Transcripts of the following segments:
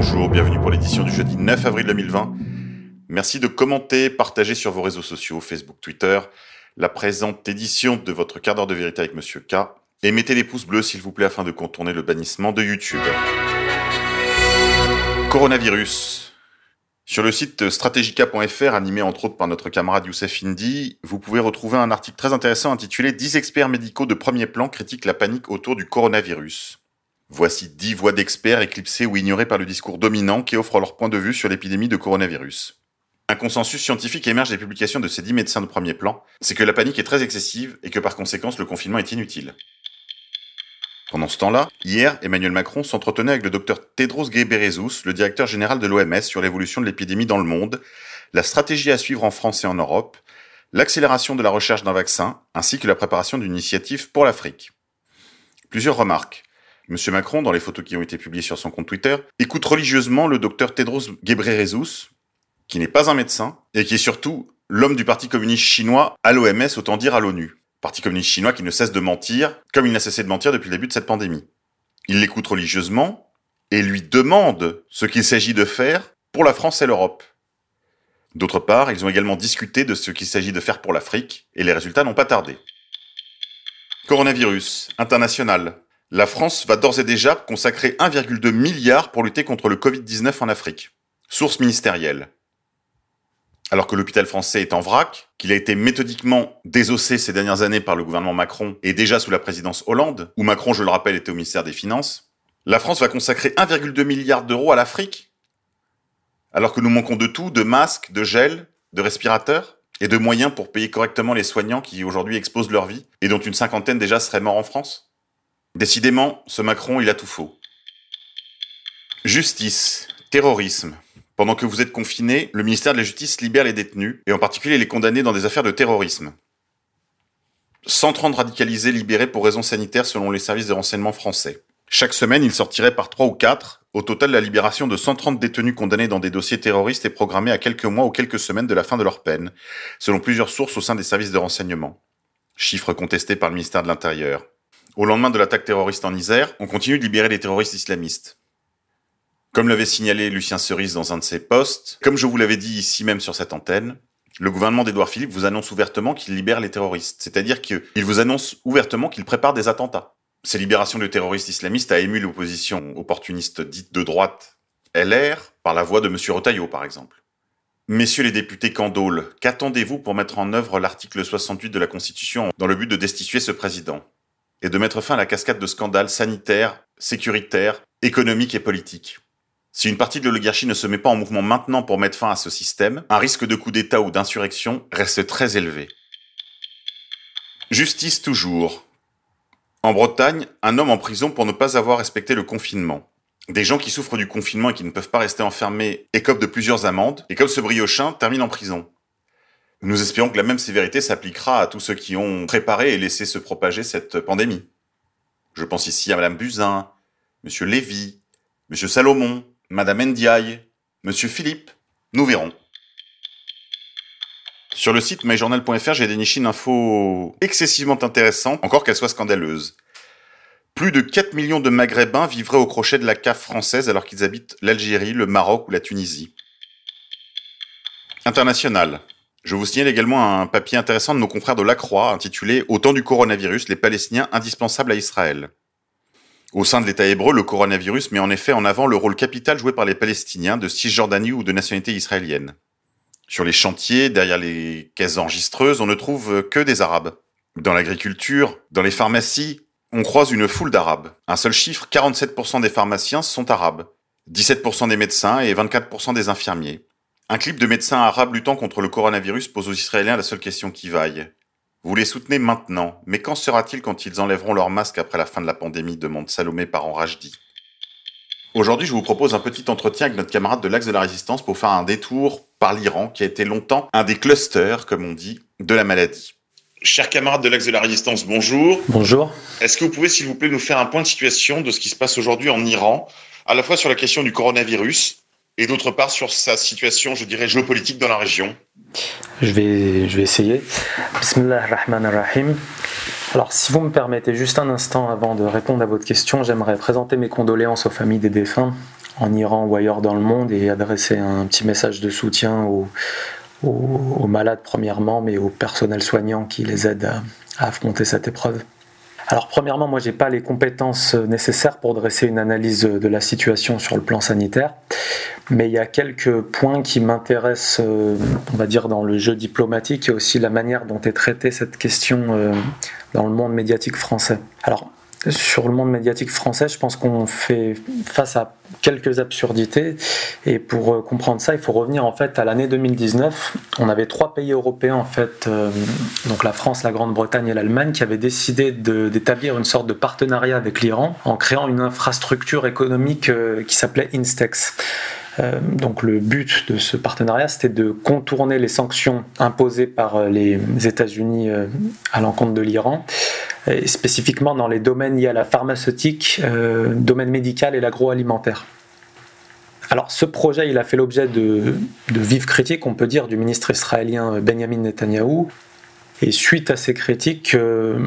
bonjour, bienvenue pour l'édition du jeudi 9 avril 2020. Merci de commenter, partager sur vos réseaux sociaux, Facebook, Twitter, la présente édition de votre quart d'heure de vérité avec Monsieur K. Et mettez les pouces bleus s'il vous plaît afin de contourner le bannissement de YouTube. Coronavirus. Sur le site strategica.fr, animé entre autres par notre camarade Youssef Indy, vous pouvez retrouver un article très intéressant intitulé 10 experts médicaux de premier plan critiquent la panique autour du coronavirus. Voici 10 voix d'experts éclipsées ou ignorées par le discours dominant qui offrent leur point de vue sur l'épidémie de coronavirus. Un consensus scientifique émerge des publications de ces 10 médecins de premier plan, c'est que la panique est très excessive et que par conséquent le confinement est inutile. Pendant ce temps-là, hier, Emmanuel Macron s'entretenait avec le docteur Tedros Ghebreyesus, le directeur général de l'OMS, sur l'évolution de l'épidémie dans le monde, la stratégie à suivre en France et en Europe, l'accélération de la recherche d'un vaccin, ainsi que la préparation d'une initiative pour l'Afrique. Plusieurs remarques. Monsieur Macron, dans les photos qui ont été publiées sur son compte Twitter, écoute religieusement le docteur Tedros Ghebreyesus, qui n'est pas un médecin, et qui est surtout l'homme du Parti communiste chinois à l'OMS, autant dire à l'ONU. Parti communiste chinois qui ne cesse de mentir, comme il n'a cessé de mentir depuis le début de cette pandémie. Il l'écoute religieusement et lui demande ce qu'il s'agit de faire pour la France et l'Europe. D'autre part, ils ont également discuté de ce qu'il s'agit de faire pour l'Afrique, et les résultats n'ont pas tardé. Coronavirus, international. La France va d'ores et déjà consacrer 1,2 milliard pour lutter contre le Covid-19 en Afrique. Source ministérielle. Alors que l'hôpital français est en vrac, qu'il a été méthodiquement désossé ces dernières années par le gouvernement Macron et déjà sous la présidence Hollande, où Macron, je le rappelle, était au ministère des Finances, la France va consacrer 1,2 milliard d'euros à l'Afrique? Alors que nous manquons de tout, de masques, de gel, de respirateurs et de moyens pour payer correctement les soignants qui aujourd'hui exposent leur vie et dont une cinquantaine déjà seraient morts en France? Décidément, ce Macron, il a tout faux. Justice, terrorisme. Pendant que vous êtes confinés, le ministère de la Justice libère les détenus, et en particulier les condamnés dans des affaires de terrorisme. 130 radicalisés libérés pour raisons sanitaires selon les services de renseignement français. Chaque semaine, il sortirait par 3 ou 4. Au total, la libération de 130 détenus condamnés dans des dossiers terroristes est programmée à quelques mois ou quelques semaines de la fin de leur peine, selon plusieurs sources au sein des services de renseignement. Chiffre contesté par le ministère de l'Intérieur. Au lendemain de l'attaque terroriste en Isère, on continue de libérer les terroristes islamistes. Comme l'avait signalé Lucien Cerise dans un de ses posts, comme je vous l'avais dit ici même sur cette antenne, le gouvernement d'Édouard Philippe vous annonce ouvertement qu'il libère les terroristes. C'est-à-dire qu'il vous annonce ouvertement qu'il prépare des attentats. Ces libérations de terroristes islamistes a ému l'opposition opportuniste dite de droite LR par la voix de M. Rotaillot, par exemple. Messieurs les députés Candolle, qu'attendez-vous pour mettre en œuvre l'article 68 de la Constitution dans le but de destituer ce président? Et de mettre fin à la cascade de scandales sanitaires, sécuritaires, économiques et politiques. Si une partie de l'oligarchie ne se met pas en mouvement maintenant pour mettre fin à ce système, un risque de coup d'État ou d'insurrection reste très élevé. Justice toujours. En Bretagne, un homme en prison pour ne pas avoir respecté le confinement. Des gens qui souffrent du confinement et qui ne peuvent pas rester enfermés écopent de plusieurs amendes, et comme ce briochin, termine en prison. Nous espérons que la même sévérité s'appliquera à tous ceux qui ont préparé et laissé se propager cette pandémie. Je pense ici à Madame Buzyn, Monsieur Lévy, Monsieur Salomon, Madame Ndiaye, Monsieur Philippe. Nous verrons. Sur le site myjournal.fr, j'ai déniché une info excessivement intéressante, encore qu'elle soit scandaleuse. Plus de 4 millions de Maghrébins vivraient au crochet de la CAF française alors qu'ils habitent l'Algérie, le Maroc ou la Tunisie. International. Je vous signale également un papier intéressant de nos confrères de La Croix intitulé Au temps du coronavirus, les Palestiniens indispensables à Israël. Au sein de l'État hébreu, le coronavirus met en effet en avant le rôle capital joué par les Palestiniens de Cisjordanie ou de nationalité israélienne. Sur les chantiers, derrière les caisses enregistreuses, on ne trouve que des Arabes. Dans l'agriculture, dans les pharmacies, on croise une foule d'Arabes. Un seul chiffre, 47% des pharmaciens sont Arabes, 17% des médecins et 24% des infirmiers. Un clip de médecins arabes luttant contre le coronavirus pose aux Israéliens la seule question qui vaille. Vous les soutenez maintenant, mais quand sera-t-il quand ils enlèveront leur masque après la fin de la pandémie demande Salomé par Rajdi. Aujourd'hui, je vous propose un petit entretien avec notre camarade de l'Axe de la Résistance pour faire un détour par l'Iran, qui a été longtemps un des clusters, comme on dit, de la maladie. Chers camarades de l'Axe de la Résistance, bonjour. Bonjour. Est-ce que vous pouvez, s'il vous plaît, nous faire un point de situation de ce qui se passe aujourd'hui en Iran, à la fois sur la question du coronavirus, et d'autre part sur sa situation, je dirais, géopolitique dans la région Je vais, je vais essayer. Bismillah ar-Rahman ar-Rahim. Alors, si vous me permettez juste un instant avant de répondre à votre question, j'aimerais présenter mes condoléances aux familles des défunts, en Iran ou ailleurs dans le monde et adresser un petit message de soutien aux, aux, malades premièrement, mais au personnel soignant qui les aide à, affronter cette épreuve. Alors premièrement, moi j'ai pas les compétences nécessaires pour dresser une analyse de la situation sur le plan sanitaire, mais il y a quelques points qui m'intéressent, euh, on va dire dans le jeu diplomatique et aussi la manière dont est traitée cette question euh, dans le monde médiatique français. Alors sur le monde médiatique français, je pense qu'on fait face à quelques absurdités. Et pour euh, comprendre ça, il faut revenir en fait à l'année 2019. On avait trois pays européens en fait, donc la France, la Grande-Bretagne et l'Allemagne, qui avaient décidé d'établir une sorte de partenariat avec l'Iran en créant une infrastructure économique qui s'appelait Instex. Donc le but de ce partenariat, c'était de contourner les sanctions imposées par les États-Unis à l'encontre de l'Iran spécifiquement dans les domaines liés à la pharmaceutique, euh, domaine médical et l'agroalimentaire. Alors ce projet, a fait l'objet de, vives critiques, on peut dire, du ministre israélien Benjamin Netanyahou. Et suite à ces critiques, euh,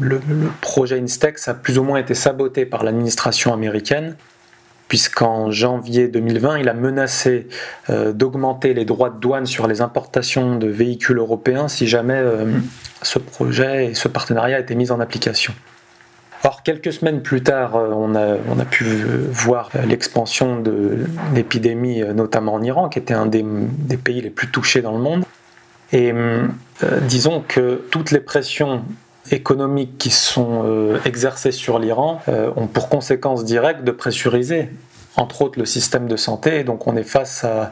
le, projet Instex a plus ou moins été saboté par l'administration américaine, puisqu'en janvier 2020, il a menacé euh, d'augmenter les droits de douane sur les importations de véhicules européens si jamais ce projet et ce partenariat été mis en application. Or, quelques semaines plus tard, euh, on a, on a pu voir l'expansion de l'épidémie, euh, notamment en Iran, qui était un des, pays les plus touchés dans le monde. Et euh, disons que toutes les pressions économiques qui sont exercées sur l'Iran ont pour conséquence directe de pressuriser, entre autres, le système de santé. Et donc, on est face à,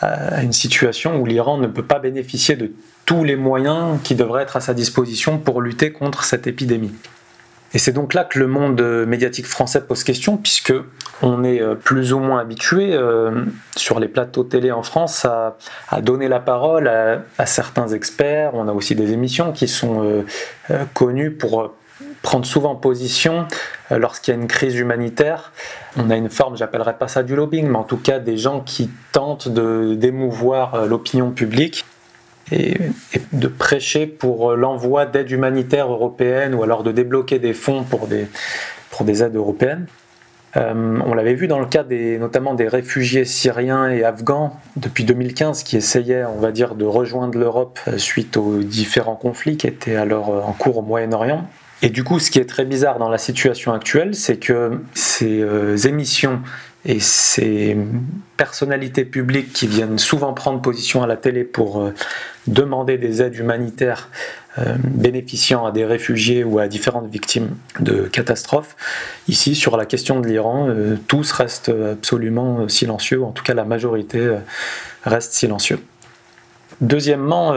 à une situation où l'Iran ne peut pas bénéficier de tous les moyens qui devraient être à sa disposition pour lutter contre cette épidémie. Et c'est donc là que le monde médiatique français pose question, puisque on est euh, plus ou moins habitué euh, sur les plateaux télé en France à, donner la parole à, certains experts. On a aussi des émissions qui sont euh, connues pour prendre souvent position lorsqu'il y a une crise humanitaire. On a une forme, j'appellerais pas ça du lobbying, mais en tout cas des gens qui tentent de d'émouvoir l'opinion publique et, de prêcher pour l'envoi d'aide humanitaire européenne ou alors de débloquer des fonds pour des, pour des aides européennes. Euh, on l'avait vu dans le cas des, notamment des réfugiés syriens et afghans depuis 2015 qui essayaient, on va dire, de rejoindre l'Europe euh, suite aux différents conflits qui étaient alors euh, en cours au Moyen-Orient. Et du coup, ce qui est très bizarre dans la situation actuelle, c'est que ces émissions et ces personnalités publiques qui viennent souvent prendre position à la télé pour euh, demander des aides humanitaires euh, bénéficiant à des réfugiés ou à différentes victimes de catastrophes. Ici, sur la question de l'Iran, euh, tous restent absolument silencieux, en tout cas la majorité reste silencieux. Deuxièmement,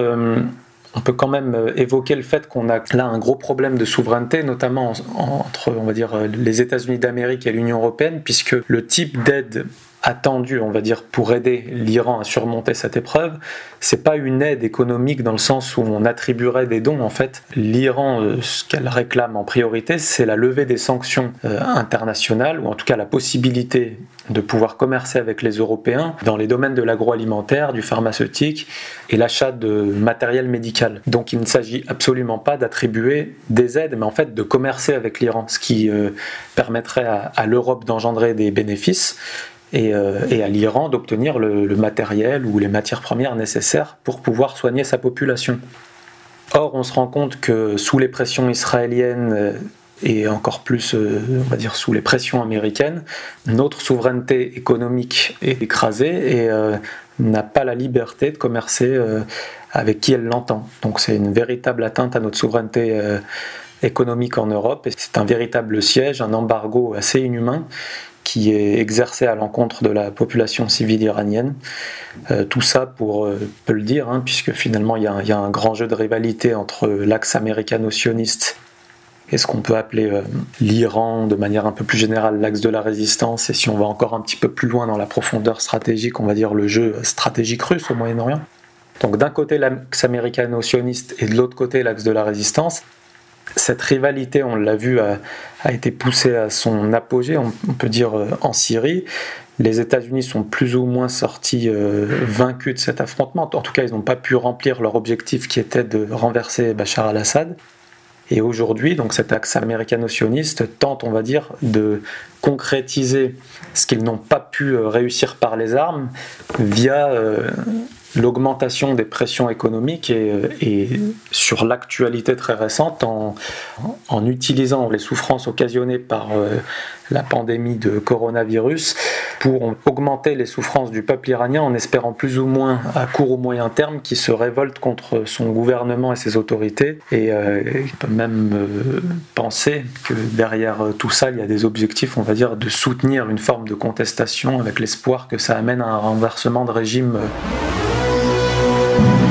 on peut quand même évoquer le fait qu'on a là un gros problème de souveraineté, notamment entre, on va dire, les États-Unis d'Amérique et l'Union européenne, puisque le type d'aide attendu, on va dire, pour aider l'Iran à surmonter cette épreuve, c'est pas une aide économique dans le sens où on attribuerait des dons. En fait, l'Iran, euh, ce qu'elle réclame en priorité, c'est la levée des sanctions euh, internationales, ou en tout cas la possibilité de pouvoir commercer avec les Européens dans les domaines de l'agroalimentaire, du pharmaceutique et l'achat de matériel médical. Donc il ne s'agit absolument pas d'attribuer des aides, mais en fait de commercer avec l'Iran, ce qui euh, permettrait à l'Europe d'engendrer des bénéfices euh, et, à l'Iran d'obtenir le, matériel ou les matières premières nécessaires pour pouvoir soigner sa population. Or, on se rend compte que sous les pressions israéliennes euh, et encore plus, euh, on va dire, sous les pressions américaines, notre souveraineté économique est écrasée et n'a pas la liberté de commercer avec qui elle l'entend. Donc c'est une véritable atteinte à notre souveraineté économique en Europe et c'est un véritable siège, un embargo assez inhumain qui est exercé à l'encontre de la population civile iranienne. Euh, tout ça pour, euh, peut le dire, hein, puisque finalement il y, a un grand jeu de rivalité entre l'axe américano-sioniste et ce qu'on peut appeler euh, l'Iran, de manière un peu plus générale l'axe de la résistance, et si on va encore un petit peu plus loin dans la profondeur stratégique, on va dire le jeu stratégique russe au Moyen-Orient. Donc d'un côté l'axe américano-sioniste et de l'autre côté l'axe de la résistance cette rivalité, on l'a vu, a, été poussée à son apogée, on, peut dire, euh, en Syrie. Les États-Unis sont plus ou moins sortis euh, vaincus de cet affrontement. En tout cas, ils n'ont pas pu remplir leur objectif qui était de renverser Bachar al-Assad. Et aujourd'hui, donc cet axe américano-sioniste tente, on va dire, de concrétiser ce qu'ils n'ont pas pu réussir par les armes via l'augmentation des pressions économiques et, sur l'actualité très récente en, utilisant les souffrances occasionnées par euh, la pandémie de coronavirus pour augmenter les souffrances du peuple iranien en espérant plus ou moins à court ou moyen terme qu'il se révolte contre son gouvernement et ses autorités. Et euh, il peut même euh, penser que derrière tout ça il y a des objectifs on va dire de soutenir une forme de contestation avec l'espoir que ça amène à un renversement de régime Thank you.